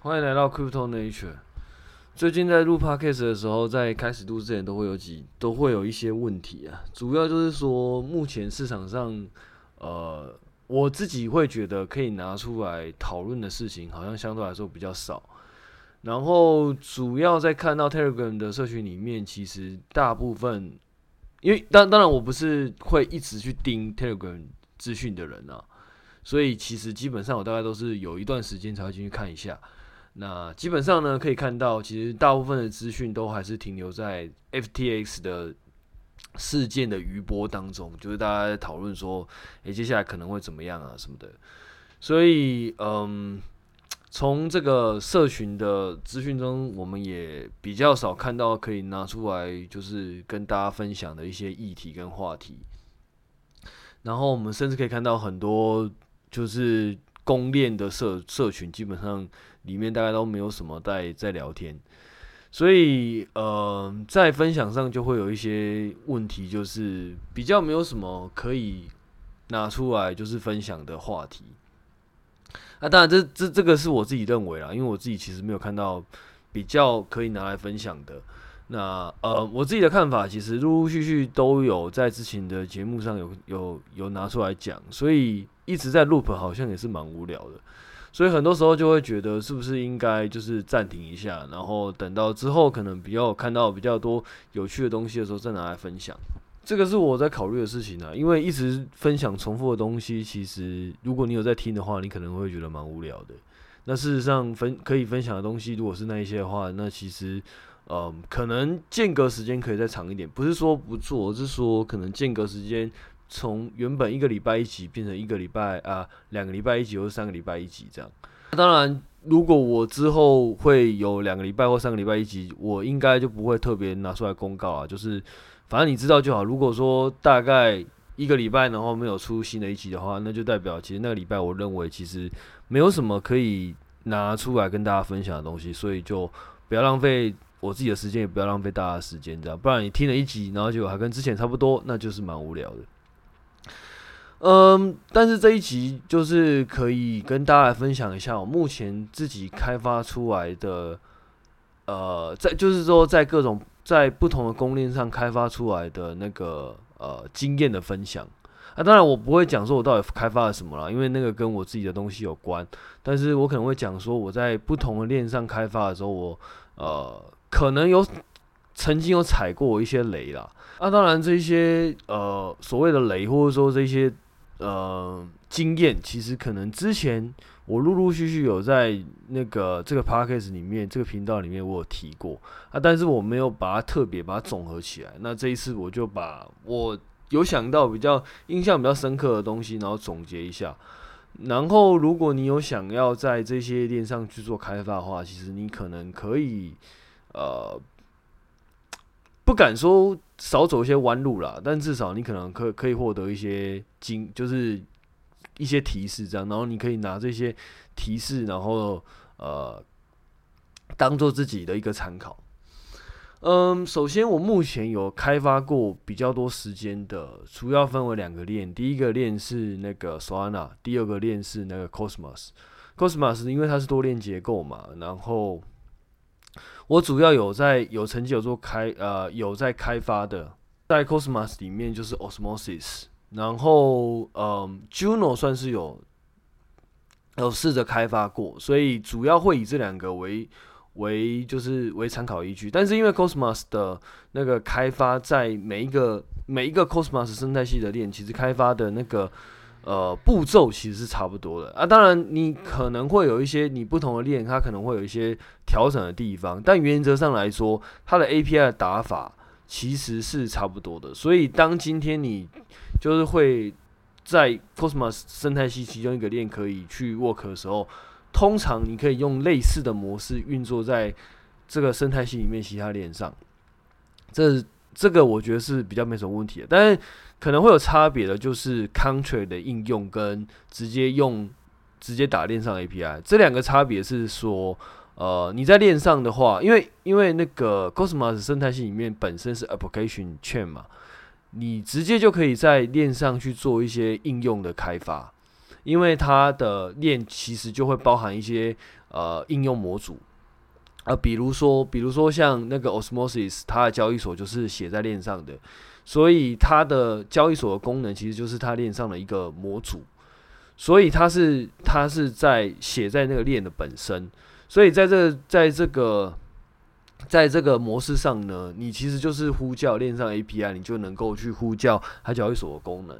欢迎来到 Crypto Nature。最近在录 Podcast 的时候，在开始录之前都会有几都会有一些问题啊，主要就是说目前市场上，呃，我自己会觉得可以拿出来讨论的事情，好像相对来说比较少。然后主要在看到 Telegram 的社群里面，其实大部分，因为当当然我不是会一直去盯 Telegram 资讯的人啊，所以其实基本上我大概都是有一段时间才会进去看一下。那基本上呢，可以看到，其实大部分的资讯都还是停留在 FTX 的事件的余波当中，就是大家在讨论说，诶、接下来可能会怎么样啊什么的。所以，嗯，从这个社群的资讯中，我们也比较少看到可以拿出来，就是跟大家分享的一些议题跟话题。然后，我们甚至可以看到很多，就是公链的社社群，基本上。里面大概都没有什么在在聊天，所以呃，在分享上就会有一些问题，就是比较没有什么可以拿出来就是分享的话题。啊，当然这这这个是我自己认为啦，因为我自己其实没有看到比较可以拿来分享的。那呃，我自己的看法其实陆陆续续都有在之前的节目上有有有拿出来讲，所以一直在 loop 好像也是蛮无聊的。所以很多时候就会觉得，是不是应该就是暂停一下，然后等到之后可能比较看到比较多有趣的东西的时候，再拿来分享。这个是我在考虑的事情啊，因为一直分享重复的东西，其实如果你有在听的话，你可能会觉得蛮无聊的。那事实上分可以分享的东西，如果是那一些的话，那其实嗯，可能间隔时间可以再长一点。不是说不做，是说可能间隔时间。从原本一个礼拜一集变成一个礼拜啊，两个礼拜一集或三个礼拜一集这样。当然，如果我之后会有两个礼拜或三个礼拜一集，我应该就不会特别拿出来公告啊。就是反正你知道就好。如果说大概一个礼拜然后没有出新的一集的话，那就代表其实那个礼拜我认为其实没有什么可以拿出来跟大家分享的东西，所以就不要浪费我自己的时间，也不要浪费大家的时间，这样。不然你听了一集，然后就还跟之前差不多，那就是蛮无聊的。嗯，但是这一集就是可以跟大家来分享一下我目前自己开发出来的，呃，在就是说在各种在不同的公链上开发出来的那个呃经验的分享。啊，当然我不会讲说我到底开发了什么啦，因为那个跟我自己的东西有关。但是我可能会讲说我在不同的链上开发的时候，我呃可能有曾经有踩过一些雷啦。啊，当然这些呃所谓的雷，或者说这些。呃，经验其实可能之前我陆陆续续有在那个这个 podcast 里面，这个频道里面我有提过啊，但是我没有把它特别把它总合起来。那这一次我就把我有想到比较印象比较深刻的东西，然后总结一下。然后如果你有想要在这些链上去做开发的话，其实你可能可以呃。不敢说少走一些弯路啦，但至少你可能可可以获得一些经，就是一些提示这样，然后你可以拿这些提示，然后呃当做自己的一个参考。嗯，首先我目前有开发过比较多时间的，主要分为两个链，第一个链是那个 Solana，第二个链是那个 Cosmos。Cosmos 因为它是多链结构嘛，然后。我主要有在有成绩有做开呃有在开发的，在 Cosmos 里面就是 Osmosis，然后嗯、Juno 算是有有试着开发过，所以主要会以这两个为为就是为参考依据。但是因为 Cosmos 的那个开发在每一个每一个 Cosmos 生态系的链，其实开发的那个。呃，步骤其实是差不多的啊。当然，你可能会有一些你不同的链，它可能会有一些调整的地方，但原则上来说，它的 API 的打法其实是差不多的。所以，当今天你就是会在 Cosmos 生态系其中一个链可以去 work 的时候，通常你可以用类似的模式运作在这个生态系里面其他链上。这这个我觉得是比较没什么问题的，但是。可能会有差别的，就是 Contract 的应用跟直接用直接打链上 API 这两个差别是说，呃，你在链上的话，因为因为那个 Cosmos 生态系里面本身是 Application Chain 嘛，你直接就可以在链上去做一些应用的开发，因为它的链其实就会包含一些呃应用模组。啊，比如说，比如说像那个 Osmosis，它的交易所就是写在链上的，所以它的交易所的功能其实就是它链上的一个模组，所以它是它是在写在那个链的本身，所以在这在这个在这个模式上呢，你其实就是呼叫链上 API，你就能够去呼叫它交易所的功能。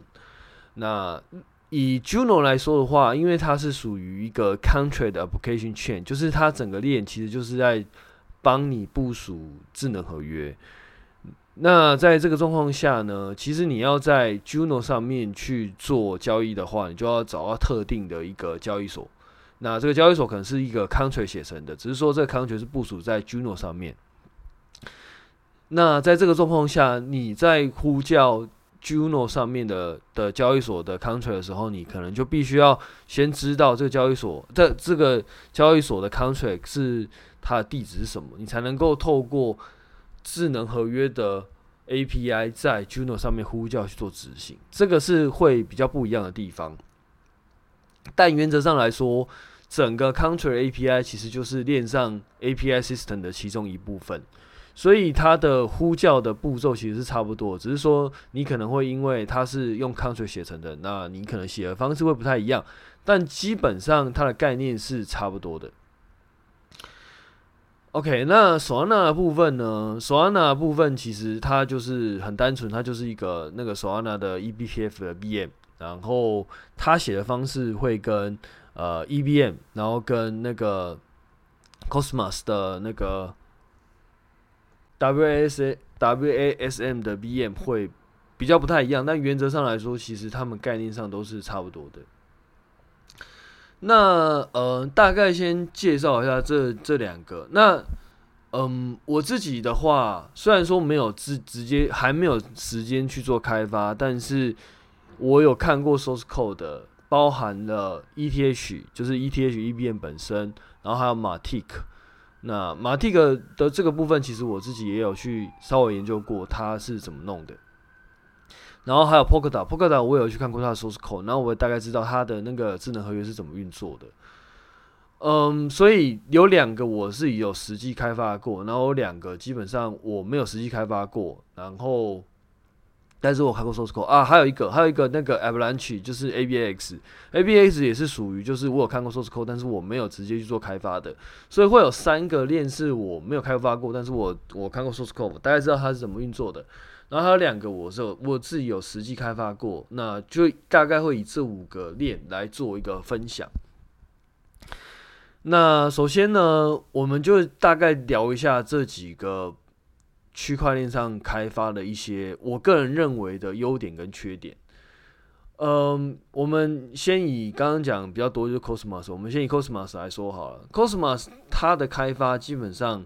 那以 Juno 来说的话，因为它是属于一个 Contract Application Chain，就是它整个链其实就是在帮你部署智能合约。那在这个状况下呢，其实你要在 Juno 上面去做交易的话，你就要找到特定的一个交易所。那这个交易所可能是一个 country 写成的，只是说这个 country 是部署在 Juno 上面。那在这个状况下，你在呼叫 Juno 上面的的交易所的 country 的时候，你可能就必须要先知道这个交易所这这个交易所的 country 是它的地址是什么，你才能够透过智能合约的 API 在 Juno 上面呼叫去做执行。这个是会比较不一样的地方。但原则上来说，整个 contract API 其实就是链上 API system 的其中一部分。所以它的呼叫的步骤其实是差不多，只是说你可能会因为它是用 contract 写成的，那你可能写的方式会不太一样，但基本上它的概念是差不多的。OK，那 Solana 的部分呢？Solana 的部分其实它就是很单纯，它就是一个那个 Solana 的 eBPF 的 BM，然后它写的方式会跟呃 EBM，然后跟那个 Cosmos 的那个。W S A W A S M 的 BM 会比较不太一样，但原则上来说，其实他们概念上都是差不多的。那呃，大概先介绍一下这这两个。那嗯、我自己的话，虽然说没有直直接还没有时间去做开发，但是我有看过 source code 的，包含了 ETH，就是 ETH EBM 本身，然后还有 Matic。那马蒂克的这个部分，其实我自己也有去稍微研究过，它是怎么弄的。然后还有 Polkadot，Polkadot 我有去看过它的 source code，然后我也大概知道它的那个智能合约是怎么运作的。嗯，所以有两个我是有实际开发过，然后有两个基本上我没有实际开发过，然后。但是我看过 source code 啊，还有一个，还有一个那个 Avalanche 就是 ABX，ABX 也是属于就是我有看过 source code，但是我没有直接去做开发的，所以会有三个链是我没有开发过，但是我我看过 source code，大概知道它是怎么运作的。然后还有两个我是我自己有实际开发过，那就大概会以这五个链来做一个分享。那首先呢，我们就大概聊一下这几个。区块链上开发的一些，我个人认为的优点跟缺点。嗯，我们先以刚刚讲比较多就是 Cosmos，我们先以 Cosmos 来说好了。Cosmos 它的开发基本上，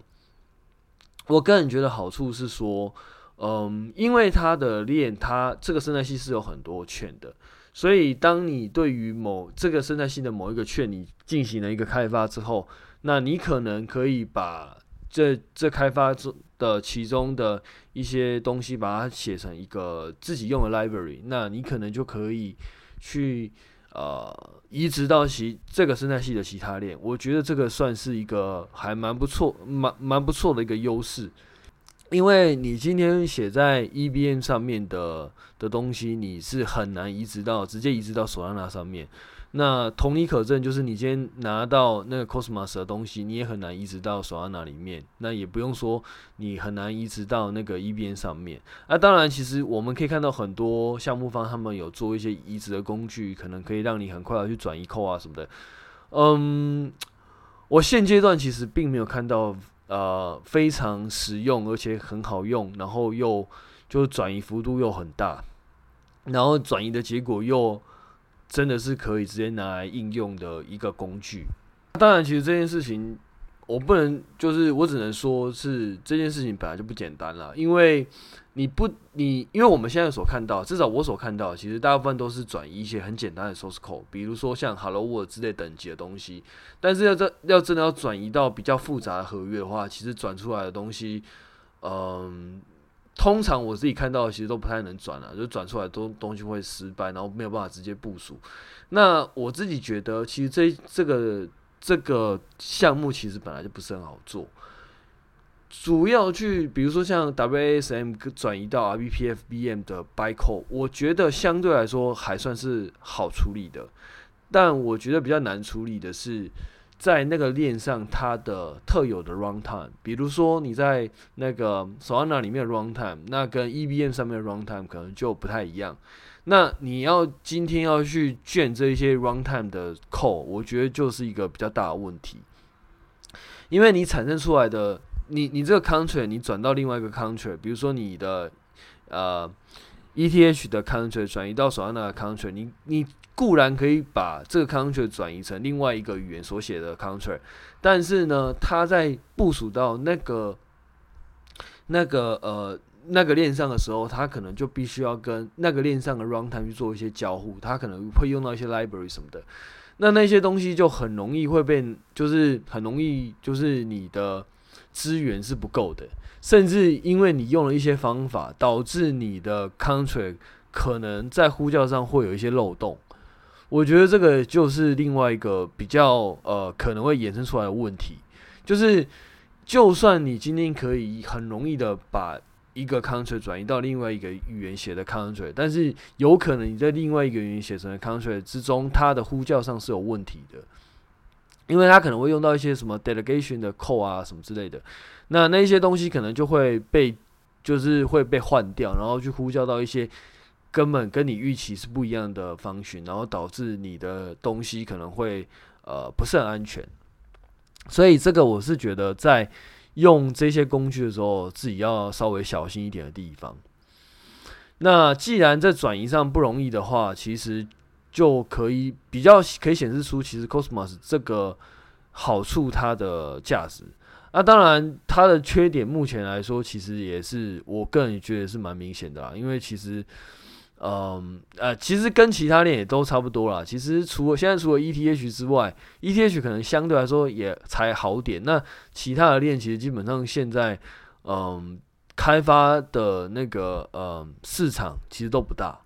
我个人觉得好处是说，嗯，因为它的链，它这个生态系是有很多券的，所以当你对于某这个生态系的某一个券，你进行了一个开发之后，那你可能可以把这这开发中的其中的一些东西，把它写成一个自己用的 library，那你可能就可以去呃移植到其这个生态系的其他链。我觉得这个算是一个还蛮不错、蛮蛮不错的一个优势，因为你今天写在 EVM 上面的的东西，你是很难移植到直接移植到 Solana 上面。那同理可证，就是你今天拿到那个 Cosmos 的东西，你也很难移植到 Solana 里面。那也不用说，你很难移植到那个 EVM 上面。那、当然，其实我们可以看到很多项目方他们有做一些移植的工具，可能可以让你很快的去转移扣啊什么的。嗯，我现阶段其实并没有看到呃非常实用而且很好用，然后又就转移幅度又很大，然后转移的结果又。真的是可以直接拿来应用的一个工具。当然，其实这件事情我不能，就是我只能说是这件事情本来就不简单了。因为你不，你因为我们现在所看到，至少我所看到，其实大部分都是转移一些很简单的 source code，比如说像 Hello World 之类等级的东西。但是要这要真的要转移到比较复杂的合约的话，其实转出来的东西，嗯。通常我自己看到的其实都不太能转了，就转出来东东西会失败，然后没有办法直接部署。那我自己觉得，其实这这个这个项目其实本来就不是很好做。主要去，比如说像 WASM 转移到 RBPFBM 的 Bico，我觉得相对来说还算是好处理的。但我觉得比较难处理的是，在那个链上它的特有的 runtime，比如说你在那个 Solana 里面的 runtime，那跟 EVM 上面的 runtime 可能就不太一样。那你要今天要去卷这些 runtime 的 call，我觉得就是一个比较大的问题，因为你产生出来的。你你这个 country 你转到另外一个 country，比如说你的呃 ETH 的 country 转移到 Solana 的 country，你你固然可以把这个 country 转移成另外一个语言所写的 country，但是呢，它在部署到那个那个呃那个链上的时候，它可能就必须要跟那个链上的 runtime 去做一些交互，它可能会用到一些 library 什么的，那那些东西就很容易会被，就是很容易就是你的。资源是不够的，甚至因为你用了一些方法，导致你的 contract 可能在呼叫上会有一些漏洞。我觉得这个就是另外一个比较呃可能会衍生出来的问题，就是就算你今天可以很容易的把一个 country 转移到另外一个语言写的 country，但是有可能你在另外一个语言写成的 country 之中，它的呼叫上是有问题的。因为它可能会用到一些什么 delegation 的 code 啊什么之类的，那那些东西可能就会被就是会被换掉，然后去呼叫到一些根本跟你预期是不一样的 function，然后导致你的东西可能会呃不是很安全。所以这个我是觉得在用这些工具的时候，自己要稍微小心一点的地方。那既然在转移上不容易的话，其实。就可以比较可以显示出，其实 Cosmos 这个好处它的价值。那当然，它的缺点目前来说，其实也是我个人觉得是蛮明显的啦。因为其实，嗯呃，其实跟其他链也都差不多啦。其实除了现在除了 ETH 之外，ETH 可能相对来说也才好点。那其他的链其实基本上现在，嗯，开发的那个嗯市场其实都不大。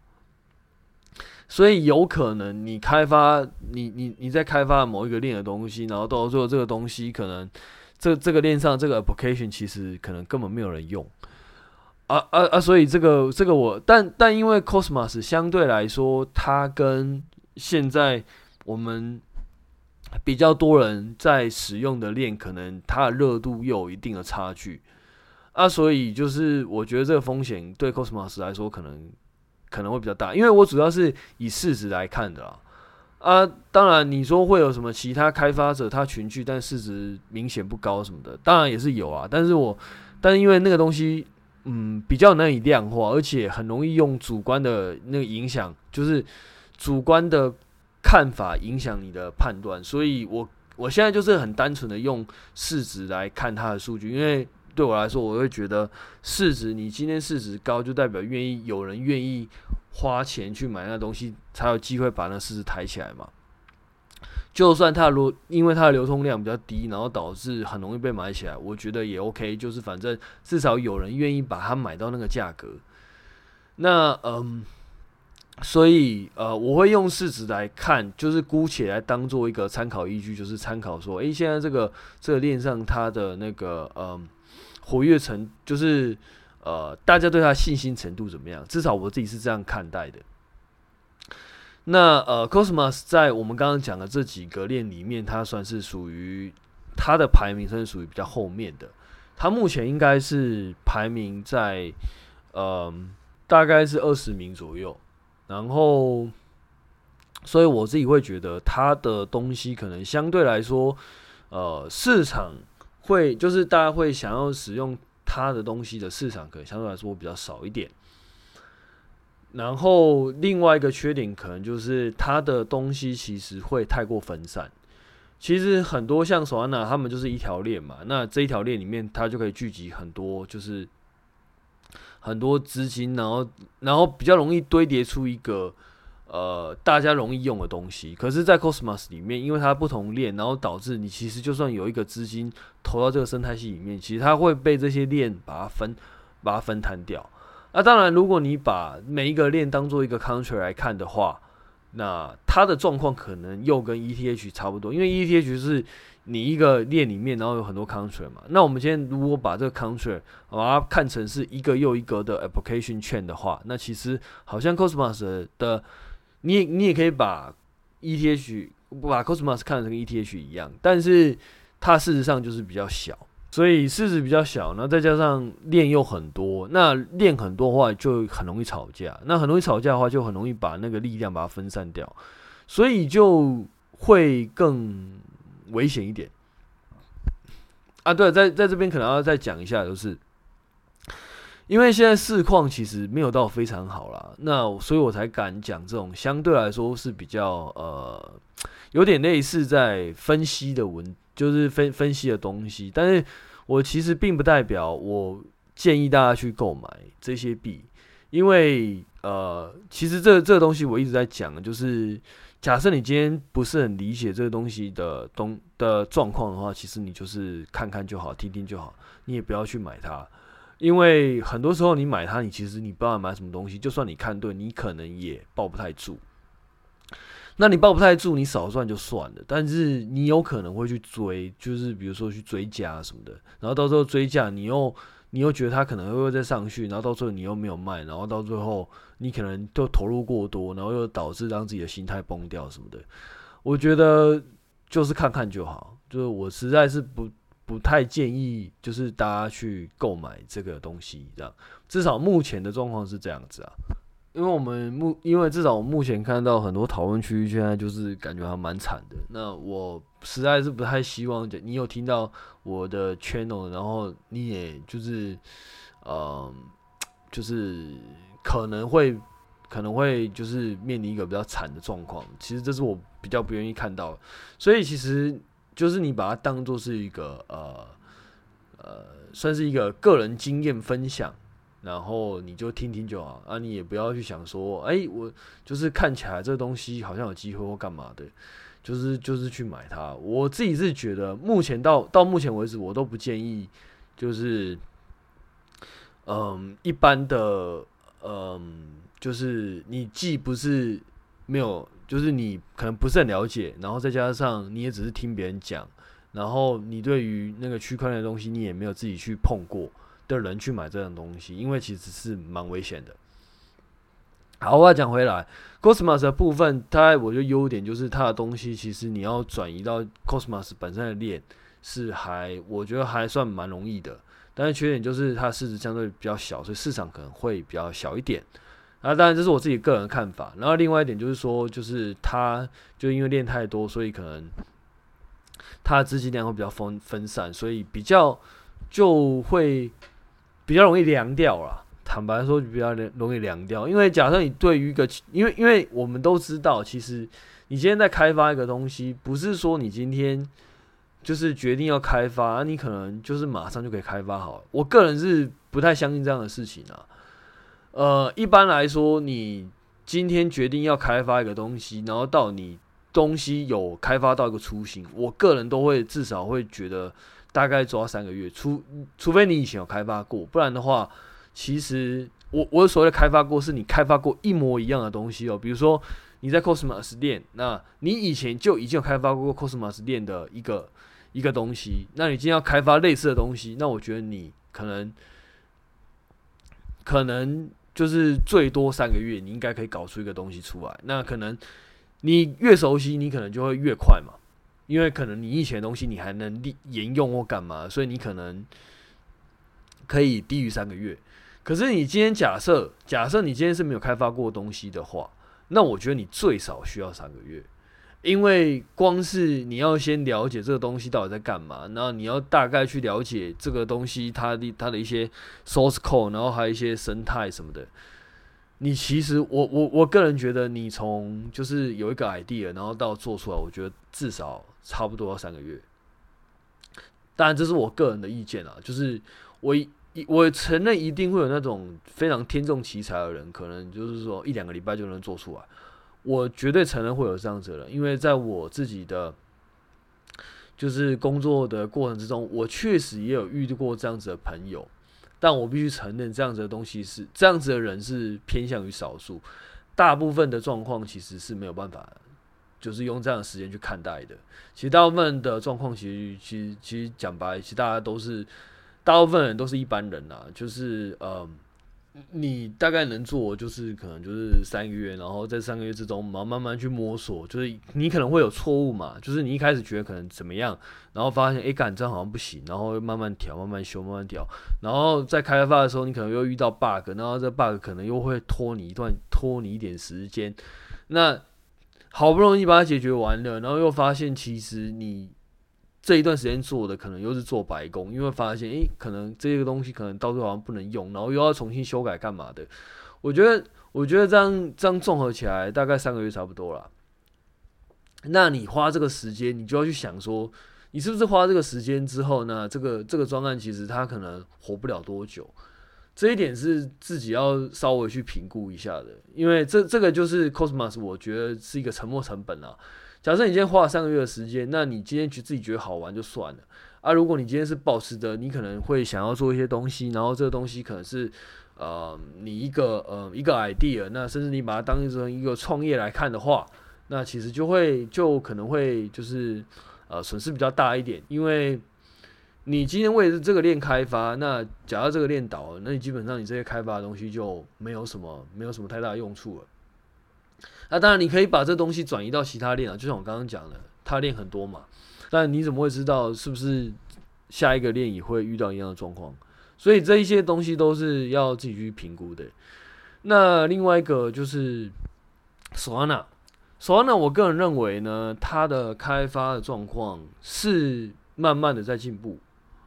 所以有可能你开发你你你在开发某一个链的东西，然后到最后这个东西可能这这个链上这个 application 其实可能根本没有人用啊啊啊！所以这个这个我但但因为 Cosmos 相对来说，它跟现在我们比较多人在使用的链，可能它的热度又有一定的差距啊，所以就是我觉得这个风险对 Cosmos 来说可能。可能会比较大，因为我主要是以市值来看的啊。啊，当然你说会有什么其他开发者他群聚，但市值明显不高什么的，当然也是有啊。但是我，但是因为那个东西，嗯，比较难以量化，而且很容易用主观的那个影响，就是主观的看法影响你的判断，所以我我现在就是很单纯的用市值来看它的数据，因为。对我来说，我会觉得市值，你今天市值高，就代表愿意有人愿意花钱去买那东西，才有机会把那市值抬起来嘛。就算它流，因为它的流通量比较低，然后导致很容易被买起来，我觉得也 OK。就是反正至少有人愿意把它买到那个价格。那嗯，所以呃，我会用市值来看，就是姑且来当做一个参考依据，就是参考说，诶，现在这个这个链上它的那个嗯。活跃程就是，呃，大家对它信心程度怎么样？至少我自己是这样看待的。那呃，Cosmos 在我们刚刚讲的这几个链里面，它算是属于它的排名，算是属于比较后面的。它目前应该是排名在，呃，大概是二十名左右。然后，所以我自己会觉得它的东西可能相对来说，呃，市场。会就是大家会想要使用它的东西的市场，可能相对来说比较少一点。然后另外一个缺点可能就是它的东西其实会太过分散。其实很多像索安娜，他们就是一条链嘛，那这一条链里面它就可以聚集很多，就是很多资金，然后然后比较容易堆叠出一个。呃，大家容易用的东西，可是，在 Cosmos 里面，因为它不同链，然后导致你其实就算有一个资金投到这个生态系里面，其实它会被这些链把它分，把它分摊掉。那当然，如果你把每一个链当做一个 contract 来看的话，那它的状况可能又跟 ETH 差不多，因为 ETH 是你一个链里面，然后有很多 contract 嘛。那我们今天如果把这个 contract 把它看成是一个又一个的 application chain 的话，那其实好像 Cosmos 的，你你也可以把 ETH 把 Cosmos 看成跟 ETH 一样，但是它事实上就是比较小。所以市值比较小，那再加上链又很多，那链很多话就很容易吵架，那很容易吵架的话就很容易把那个力量把它分散掉，所以就会更危险一点。啊，对，在在这边可能要再讲一下，就是因为现在市况其实没有到非常好啦，那所以我才敢讲这种相对来说是比较呃有点类似在分析的文，就是分分析的东西，但是。我其实并不代表我建议大家去购买这些币，因为呃，其实这这个东西我一直在讲，就是假设你今天不是很理解这个东西的东的状况的话，其实你就是看看就好，听听就好，你也不要去买它，因为很多时候你买它，你其实你不知道买什么东西，就算你看对，你可能也抱不太住。那你抱不太住，你少赚就算了，但是你有可能会去追，就是比如说去追加什么的，然后到时候追加，你又你又觉得它可能会再上去，然后到最后你又没有卖，然后到最后你可能都投入过多，然后又导致让自己的心态崩掉什么的。我觉得就是看看就好，就是我实在是不不太建议，就是大家去购买这个东西这样，至少目前的状况是这样子啊。因为我们目，因为至少我目前看到很多讨论区，现在就是感觉还蛮惨的。那我实在是不太希望，你有听到我的 channel，然后你也就是，嗯、就是可能会可能会就是面临一个比较惨的状况。其实这是我比较不愿意看到，所以其实就是你把它当做是一个呃呃，算是一个个人经验分享。然后你就听听就好啊，你也不要去想说，哎，我就是看起来这东西好像有机会或干嘛的，就是就是去买它。我自己是觉得，目前到到目前为止，我都不建议，就是，嗯，一般的，嗯，就是你既不是没有，就是你可能不是很了解，然后再加上你也只是听别人讲，然后你对于那个区块链的东西，你也没有自己去碰过。的人去买这样东西，因为其实是蛮危险的。好，我要讲回来，Cosmos 的部分，它我觉得优点就是它的东西，其实你要转移到 Cosmos 本身的链是还，我觉得还算蛮容易的。但是缺点就是它市值相对比较小，所以市场可能会比较小一点。啊，当然这是我自己个人的看法。然后另外一点就是说，就是它就因为链太多，所以可能它的资金量会比较分分散，所以比较就会。比较容易凉掉了，坦白说比较容易凉掉。因为假设你对于一个，因为因为我们都知道，其实你今天在开发一个东西，不是说你今天就是决定要开发，你可能就是马上就可以开发好。我个人是不太相信这样的事情啊。呃，一般来说，你今天决定要开发一个东西，然后到你东西有开发到一个雏形，我个人都会至少会觉得。大概抓三个月，除除非你以前有开发过，不然的话，其实我我所谓的开发过，是你开发过一模一样的东西哦。比如说你在 Cosmos 店，那你以前就已经有开发过 Cosmos 店的一个一个东西，那你今天要开发类似的东西，那我觉得你可能可能就是最多三个月，你应该可以搞出一个东西出来。那可能你越熟悉，你可能就会越快嘛。因为可能你以前的东西你还能利沿用或干嘛，所以你可能可以低于三个月。可是你今天假设假设你今天是没有开发过东西的话，那我觉得你最少需要三个月，因为光是你要先了解这个东西到底在干嘛，然后你要大概去了解这个东西它的它的一些 source code，然后还有一些生态什么的。你其实我我我个人觉得，你从就是有一个 idea，然后到做出来，我觉得至少差不多要三个月。当然，这是我个人的意见啊，就是我我承认一定会有那种非常天纵奇才的人，可能就是说一两个礼拜就能做出来。我绝对承认会有这样子的人，因为在我自己的就是工作的过程之中，我确实也有遇到过这样子的朋友。但我必须承认，这样子的东西是这样子的人是偏向于少数。大部分的状况其实是没有办法，就是用这样的时间去看待的。其实大部分的状况，其实其实其实讲白，其实大家都是，大部分人都是一般人呐，就是呃。你大概能做就是可能就是三个月，然后在三个月之中，然后慢慢去摸索，就是你可能会有错误嘛，就是你一开始觉得可能怎么样，然后发现哎，干这样好像不行，然后慢慢调，慢慢修，慢慢调，然后在开发的时候，你可能又遇到 bug，然后这 bug 可能又会拖你一段，拖你一点时间，那好不容易把它解决完了，然后又发现其实你。这一段时间做的可能又是做白工，因为发现，诶，可能这个东西可能到最后好像不能用，然后又要重新修改干嘛的？我觉得，我觉得这样这样综合起来，大概三个月差不多了。那你花这个时间，你就要去想说，你是不是花这个时间之后呢？这个这个专案其实它可能活不了多久，这一点是自己要稍微去评估一下的，因为这这个就是 Cosmos，我觉得是一个沉没成本啊。假设你今天花了三个月的时间，那你今天觉自己觉得好玩就算了啊。如果你今天是保持的，你可能会想要做一些东西，然后这个东西可能是呃你一个呃一个 idea，那甚至你把它当成一个创业来看的话，那其实就会就可能会就是呃损失比较大一点，因为你今天为了这个链开发，那假如这个链倒了，那你基本上你这些开发的东西就没有什么没有什么太大用处了。那当然，你可以把这东西转移到其他链啊，就像我刚刚讲的，他链很多嘛。但你怎么会知道是不是下一个链也会遇到一样的状况？所以这一些东西都是要自己去评估的。那另外一个就是 Solana，Solana，我个人认为呢，它的开发的状况是慢慢的在进步。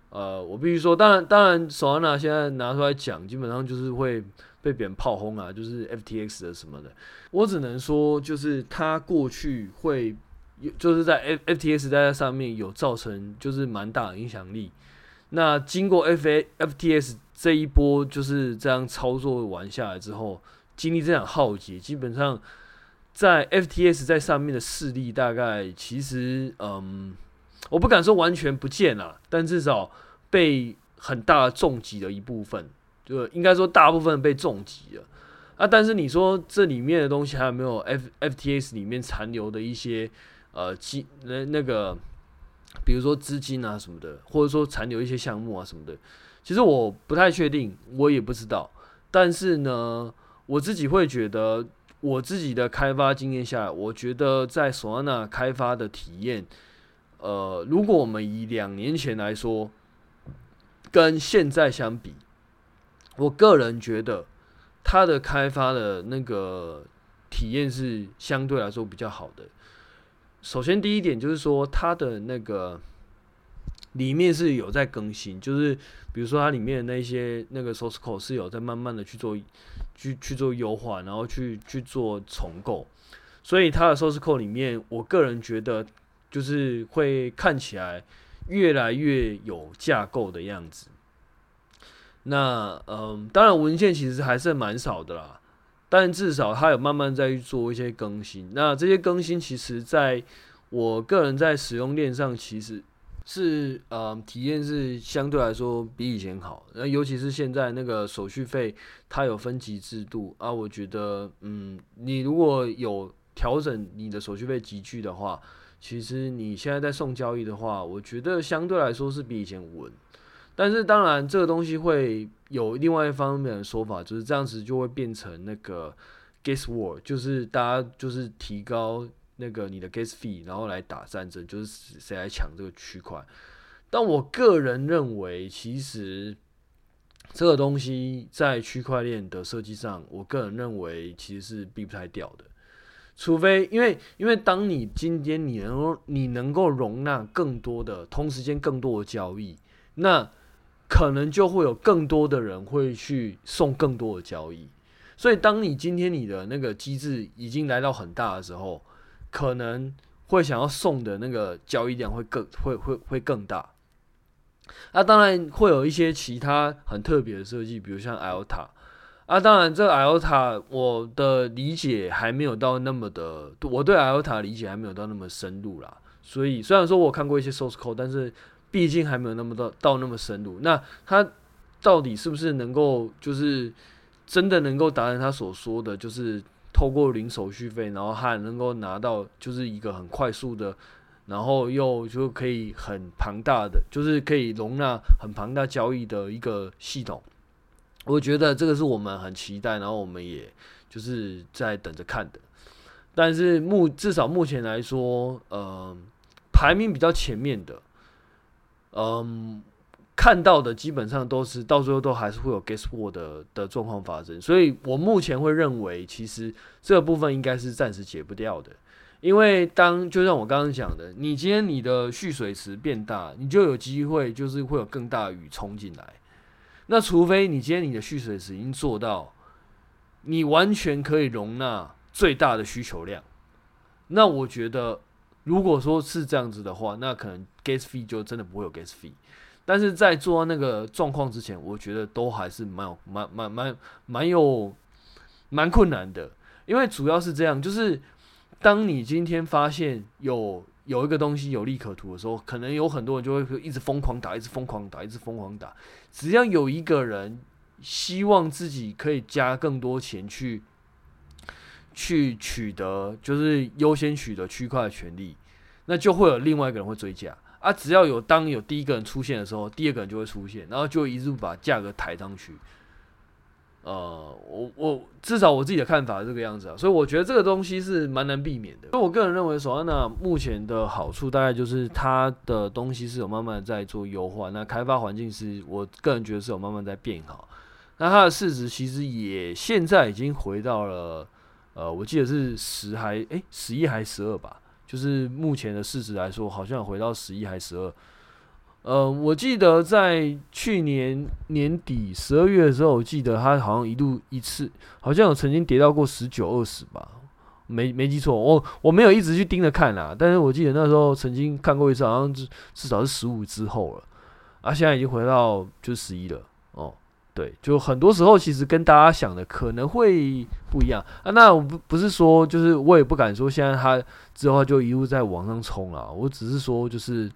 呃，我必须说，当然，当然，Solana 现在拿出来讲，基本上就是会。被别人炮轰啊，就是 FTX 的什么的，我只能说，就是他过去会，就是在 FTX 在上面有造成就是蛮大的影响力。那经过 FTX 这一波就是这样操作完下来之后，经历这场浩劫，基本上在 FTX 在上面的势力大概其实，嗯，我不敢说完全不见了，但至少被很大的重击的一部分。就应该说大部分被重击了啊，但是你说这里面的东西还有没有 F F T S 里面残留的一些呃金那那个，比如说资金啊什么的，或者说残留一些项目啊什么的，其实我不太确定，我也不知道。但是呢，我自己会觉得，我自己的开发经验下来，我觉得在索安纳开发的体验，呃，如果我们以两年前来说，跟现在相比。我个人觉得，它的开发的那个体验是相对来说比较好的。首先，第一点就是说，它的那个里面是有在更新，就是比如说它里面的那些那个 source code 是有在慢慢的去做去去做优化，然后去去做重构。所以它的 source code 里面，我个人觉得就是会看起来越来越有架构的样子。那嗯，当然文献其实还是蛮少的啦，但至少它有慢慢在去做一些更新。那这些更新其实在我个人在使用链上，其实是嗯体验是相对来说比以前好。那尤其是现在那个手续费，它有分级制度啊，我觉得嗯，你如果有调整你的手续费集聚的话，其实你现在在送交易的话，我觉得相对来说是比以前稳。但是当然，这个东西会有另外一方面的说法，就是这样子就会变成那个 gas war，就是大家就是提高那个你的 gas fee，然后来打战争，就是谁来抢这个区块。但我个人认为，其实这个东西在区块链的设计上，我个人认为其实是避不太掉的，除非因为因为当你今天你能你能够容纳更多的同时间更多的交易，那可能就会有更多的人会去送更多的交易，所以当你今天你的那个机制已经来到很大的时候，可能会想要送的那个交易量会更会会会更大。那当然会有一些其他很特别的设计，比如像 L 塔啊，当然这 IOTA 我的理解还没有到那么的，我对 IOTA 理解还没有到那么深入啦。所以虽然说我看过一些 source code，但是。毕竟还没有那么到到那么深入，那他到底是不是能够就是真的能够达成他所说的，就是透过零手续费，然后还能够拿到就是一个很快速的，然后又就可以很庞大的，就是可以容纳很庞大交易的一个系统。我觉得这个是我们很期待，然后我们也就是在等着看的。但是目至少目前来说，呃，排名比较前面的，嗯。看到的基本上都是到最后都还是会有 guess word 的状况发生，所以我目前会认为，其实这部分应该是暂时解不掉的，因为当就像我刚刚讲的，你今天你的蓄水池变大，你就有机会就是会有更大雨冲进来，那除非你今天你的蓄水池已经做到，你完全可以容纳最大的需求量，那我觉得如果说是这样子的话，那可能 gas fee 就真的不会有 gas fee。但是在做那个状况之前，我觉得都还是蛮有、蛮、蛮、蛮、蛮有、蛮困难的，因为主要是这样，就是当你今天发现有有一个东西有利可图的时候，可能有很多人就会一直疯狂打，一直疯狂打，一直疯狂打。只要有一个人希望自己可以加更多钱去去取得，就是优先取得区块的权利，那就会有另外一个人会追加。啊，只要有当有第一个人出现的时候，第二个人就会出现，然后就一路把价格抬上去。呃，我我至少我自己的看法是这个样子啊，所以我觉得这个东西是蛮难避免的。所以我个人认为，Solana 目前的好处大概就是它的东西是有慢慢在做优化，那开发环境是我个人觉得是有慢慢在变好。那它的市值其实也现在已经回到了，呃，我记得是十还诶十一还十二吧。就是目前的市值来说，好像回到十一还十二？呃，我记得在去年年底十二月的时候，我记得它好像一度一次，好像有曾经跌到过十九二十吧，没没记错，我我没有一直去盯着看啦，但是我记得那时候曾经看过一次，好像至至少是十五之后了，啊，现在已经回到就十一了，哦。对，就很多时候其实跟大家想的可能会不一样啊。那我不不是说，就是我也不敢说现在它之后就一路在往上冲了。我只是说，就是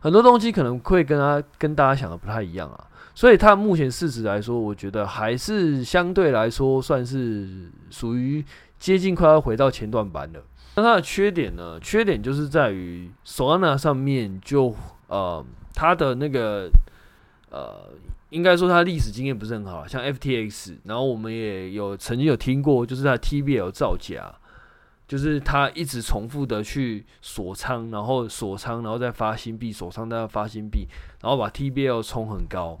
很多东西可能会跟他跟大家想的不太一样啊。所以它目前市值来说，我觉得还是相对来说算是属于接近快要回到前段班的。那它的缺点呢？缺点就是在于 Solana 上面就呃它的那个呃。应该说它历史经验不是很好，像 FTX，然后我们也有曾经有听过，就是它 TBL 造假，就是他一直重复的去锁仓，然后锁仓，然后再发新币，锁仓再发新币，然后把 TBL 冲很高。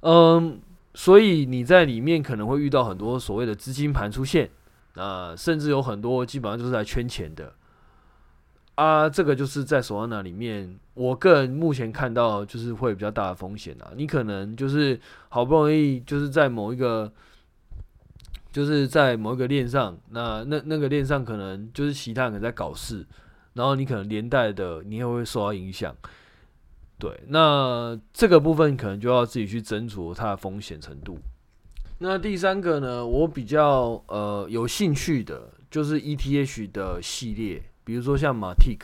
嗯，所以你在里面可能会遇到很多所谓的资金盘出现，啊，甚至有很多基本上就是来圈钱的。啊，这个就是在 Solana 里面，我个人目前看到就是会比较大的风险啊。你可能就是好不容易就是在某一个，就是在某一个链上，那那那个链上可能就是其他人在搞事，然后你可能连带的你也会受到影响。对，那这个部分可能就要自己去斟酌它的风险程度。那第三个呢，我比较呃有兴趣的就是 ETH 的系列。比如说像 Matic，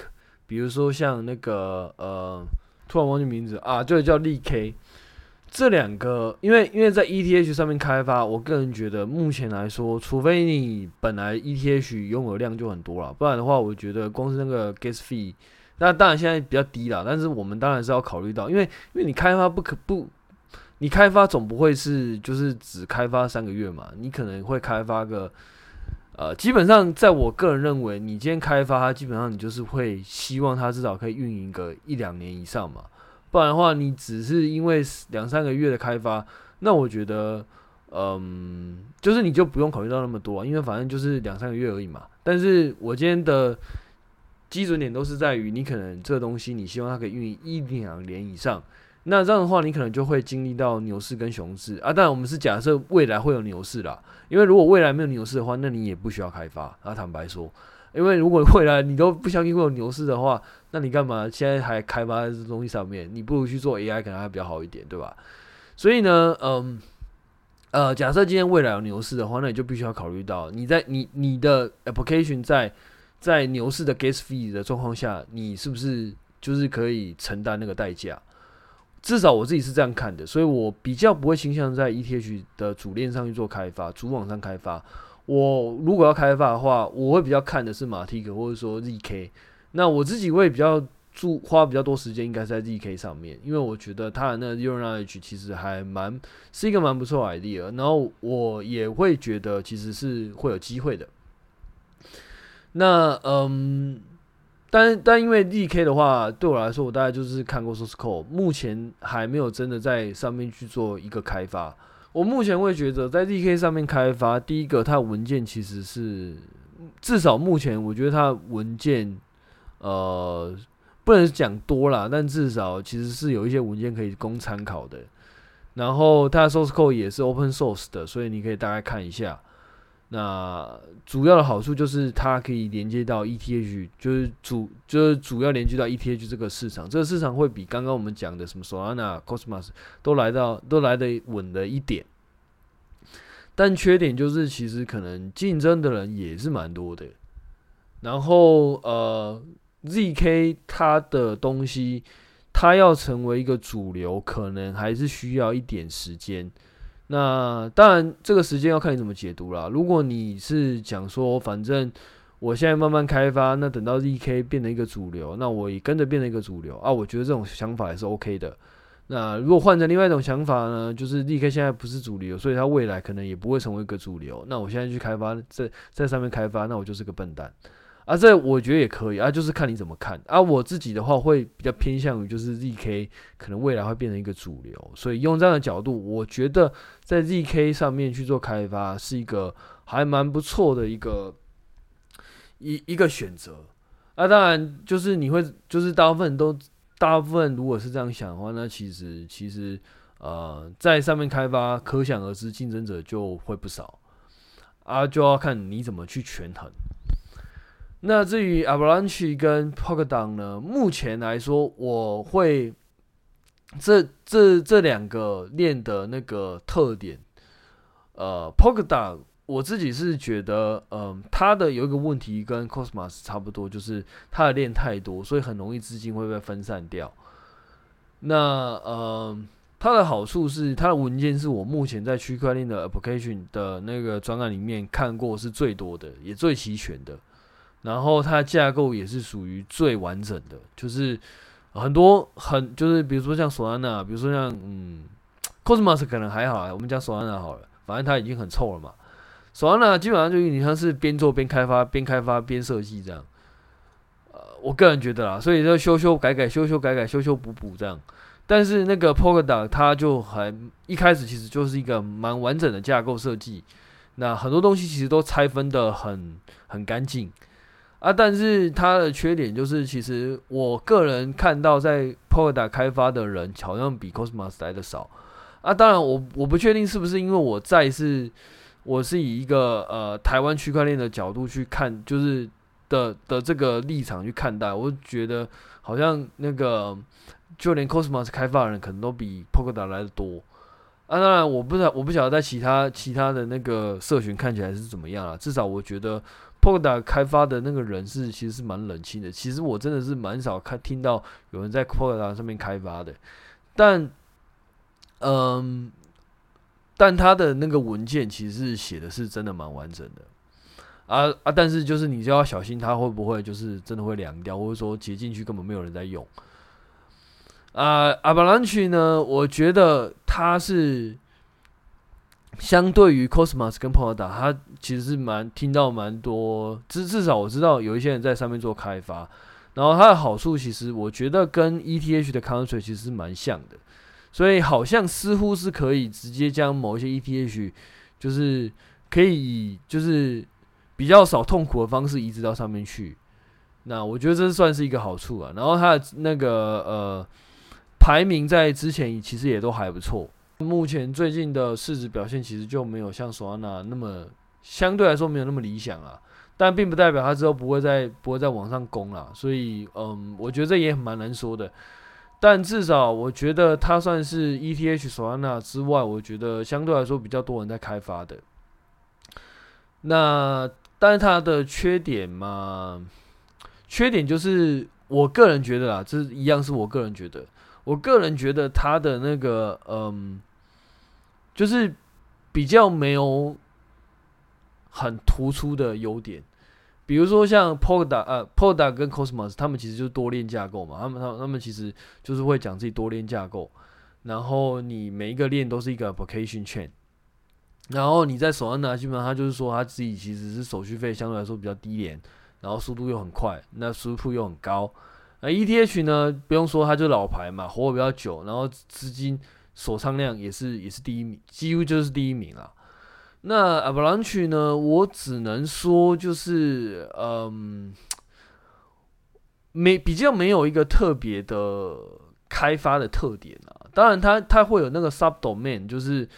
比如说像那个呃，突然忘记名字啊，就叫利 K，这两个，因为因为在 ETH 上面开发，我个人觉得目前来说，除非你本来 ETH 拥有量就很多了，不然的话，我觉得光是那个 Gas Fee，那当然现在比较低了，但是我们当然是要考虑到，因为因为你开发不可不，你开发总不会是就是只开发三个月嘛，你可能会开发个。呃，基本上，在我个人认为，你今天开发它，基本上你就是会希望它至少可以运营个一两年以上嘛，不然的话，你只是因为两三个月的开发，那我觉得，嗯，就是你就不用考虑到那么多，因为反正就是两三个月而已嘛。但是我今天的基准点都是在于，你可能这东西，你希望它可以运营一两年以上。那这样的话，你可能就会经历到牛市跟熊市啊。当然，我们是假设未来会有牛市啦。因为如果未来没有牛市的话，那你也不需要开发。啊，坦白说，因为如果未来你都不相信会有牛市的话，那你干嘛现在还开发在这东西上面？你不如去做 AI，可能还比较好一点，对吧？所以呢，嗯，呃，假设今天未来有牛市的话，那你就必须要考虑到你在你你的 application 在在牛市的 gas fee 的状况下，你是不是就是可以承担那个代价？至少我自己是这样看的，所以我比较不会倾向在 ETH 的主链上去做开发，主网上开发。我如果要开发的话，我会比较看的是马蒂克或者说 ZK。那我自己会比较注花比较多时间，应该在 ZK 上面，因为我觉得他的那个 Zero Knowledge 其实还蛮是一个蛮不错 idea。然后我也会觉得其实是会有机会的。那嗯。但但因为 ZK 的话，对我来说，我大概就是看过 source code，目前还没有真的在上面去做一个开发。我目前会觉得在 D K 上面开发，第一个它文件其实是至少目前我觉得它文件，呃，不能讲多啦，但至少其实是有一些文件可以供参考的。然后它的 source code 也是 open source 的，所以你可以大概看一下。那主要的好处就是它可以连接到 ETH，就是主就是主要连接到 ETH 这个市场，这个市场会比刚刚我们讲的什么 Solana、Cosmos 都来到都来的稳了一点。但缺点就是其实可能竞争的人也是蛮多的。然后呃，ZK 它的东西，它要成为一个主流，可能还是需要一点时间。那当然，这个时间要看你怎么解读啦。如果你是讲说，反正我现在慢慢开发，那等到 ZK 变成一个主流，那我也跟着变成一个主流啊。我觉得这种想法也是 OK 的。那如果换成另外一种想法呢，就是 ZK 现在不是主流，所以它未来可能也不会成为一个主流。那我现在去开发，在在上面开发，那我就是个笨蛋。啊，这我觉得也可以啊，就是看你怎么看啊。我自己的话会比较偏向于就是 ZK 可能未来会变成一个主流，所以用这样的角度，我觉得在 ZK 上面去做开发是一个还蛮不错的一个一一个选择啊。当然，就是你会就是大部分都大部分如果是这样想的话，那其实其实呃在上面开发，可想而知竞争者就会不少啊，就要看你怎么去权衡。那至于 Avalanche 跟 Polkadot 呢？目前来说，我会这这这两个链的那个特点，呃，Polkadot 我自己是觉得，嗯、它的有一个问题跟 Cosmos 差不多，就是它的链太多，所以很容易资金会被分散掉。那呃，它的好处是它的文件是我目前在区块链的 application 的那个专案里面看过是最多的，也最齐全的。然后它架构也是属于最完整的，就是很多很就是比如说像索安纳，比如说像嗯，Cosmos 可能还好啊，我们讲索安纳好了，反正它已经很臭了嘛。索安纳基本上就有点像是边做边开发，边开发边设计这样。呃，我个人觉得啦，所以就修修改改，修修改改，修修补补这样。但是那个 Polkadot 它就还一开始其实就是一个蛮完整的架构设计，那很多东西其实都拆分得很很干净。啊，但是它的缺点就是，其实我个人看到在 Polkadot 开发的人好像比 Cosmos 来的少。啊，当然我我不确定是不是因为我在是，我是以一个呃台湾区块链的角度去看，就是的的这个立场去看待，我觉得好像那个就连 Cosmos 开发的人可能都比 Polkadot 来的多。啊，当然我不知道，我不晓得在其他其他的那个社群看起来是怎么样啊，至少我觉得。Poda 开发的那个人是其实是蛮冷清的。其实我真的是蛮少看听到有人在 Polka 上面开发的。但，嗯，但他的那个文件其实写的是真的蛮完整的。啊啊！但是就是你就要小心，他会不会就是真的会凉掉，或者说接进去根本没有人在用。啊，Avalanche 呢？我觉得他是。相对于 Cosmos 跟 Polkadot，它其实是蛮听到蛮多，至至少我知道有一些人在上面做开发，然后它的好处其实我觉得跟 ETH 的 Contract 其实是蛮像的，所以好像似乎是可以直接将某一些 ETH 就是可以以就是比较少痛苦的方式移植到上面去，那我觉得这算是一个好处啊。然后它的那个呃排名在之前其实也都还不错。目前最近的市值表现其实就没有像索安纳那么相对来说没有那么理想啊，但并不代表它之后不会再不会再往上攻了，所以嗯，我觉得这也蛮难说的。但至少我觉得它算是 ETH 索安纳之外，我觉得相对来说比较多人在开发的。那但是它的缺点嘛，缺点就是我个人觉得啊，这一样是我个人觉得。我个人觉得它的那个嗯，就是比较没有很突出的优点。比如说像 Polka 呃 Polka 跟 Cosmos，他们其实就是多链架构嘛，他们他们他们其实就是会讲自己多链架构，然后你每一个链都是一个 application chain，然后你在手上拿，基本上他就是说他自己其实是手续费相对来说比较低廉，然后速度又很快，那输出又很高。那 ETH 呢，不用说，它就老牌嘛，活得比较久，然后资金锁仓量也是也是第一名，几乎就是第一名了。那 Avalanche 呢？我只能说就是，嗯，没比较没有一个特别的开发的特点啊。当然它，它它会有那个 subdomain，就是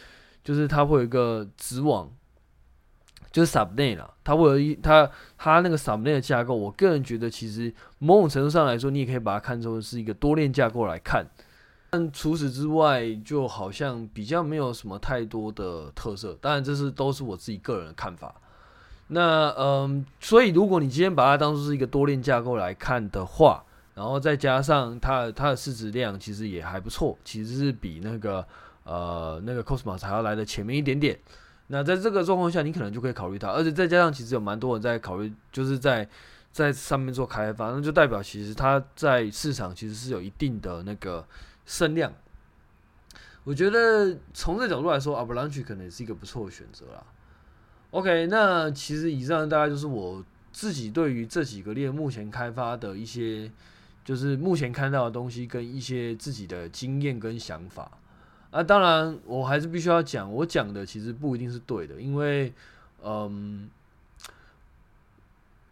就是它会有一个子网，就是 subnet 啦。它会有一它它那个 subnet 的架构，我个人觉得其实某种程度上来说，你也可以把它看作是一个多链架构来看。但除此之外，就好像比较没有什么太多的特色。当然，这是都是我自己个人的看法。那嗯，所以如果你今天把它当做是一个多链架构来看的话，然后再加上它它的市值量其实也还不错，其实是比那个呃那个 Cosmos 还要来的前面一点点。那在这个状况下，你可能就可以考虑它，而且再加上其实有蛮多人在考虑，就是在在上面做开发，那就代表其实它在市场其实是有一定的那个。声量，我觉得从这角度来说，Avalanche 可能也是一个不错的选择啦。OK，那其实以上大概就是我自己对于这几个链目前开发的一些，就是目前看到的东西跟一些自己的经验跟想法。啊，当然我还是必须要讲，我讲的其实不一定是对的，因为，嗯。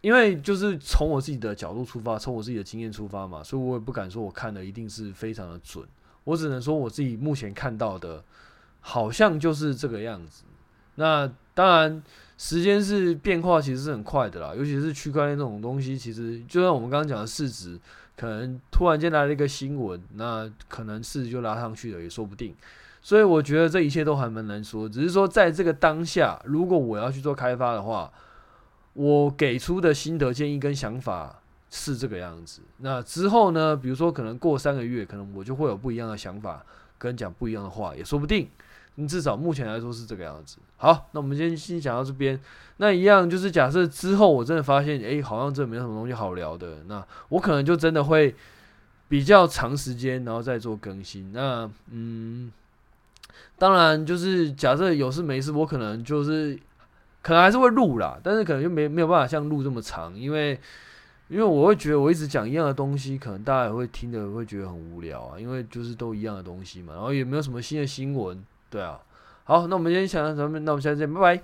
因为就是从我自己的角度出发，从我自己的经验出发嘛，所以我也不敢说我看的一定是非常的准。我只能说我自己目前看到的，好像就是这个样子。那当然，时间是变化，其实是很快的啦。尤其是区块链这种东西，其实就像我们刚刚讲的市值，可能突然间来了一个新闻，那可能市值就拉上去了，也说不定。所以我觉得这一切都还蛮难说。只是说在这个当下，如果我要去做开发的话，我给出的心得建议跟想法是这个样子。那之后呢？比如说，可能过三个月，可能我就会有不一样的想法，跟讲不一样的话，也说不定。你至少目前来说是这个样子。好，那我们今天先讲到这边。那一样就是假设之后我真的发现，诶，好像这没什么东西好聊的，那我可能就真的会比较长时间，然后再做更新。那嗯，当然就是假设有事没事，我可能就是。可能还是会录啦，但是可能就没没有办法像录这么长，因为因为我会觉得我一直讲一样的东西，可能大家也会听的会觉得很无聊啊，因为就是都一样的东西嘛，然后也没有什么新的新闻，对啊。好，那我们今天讲到这边，那我们下次见，拜拜。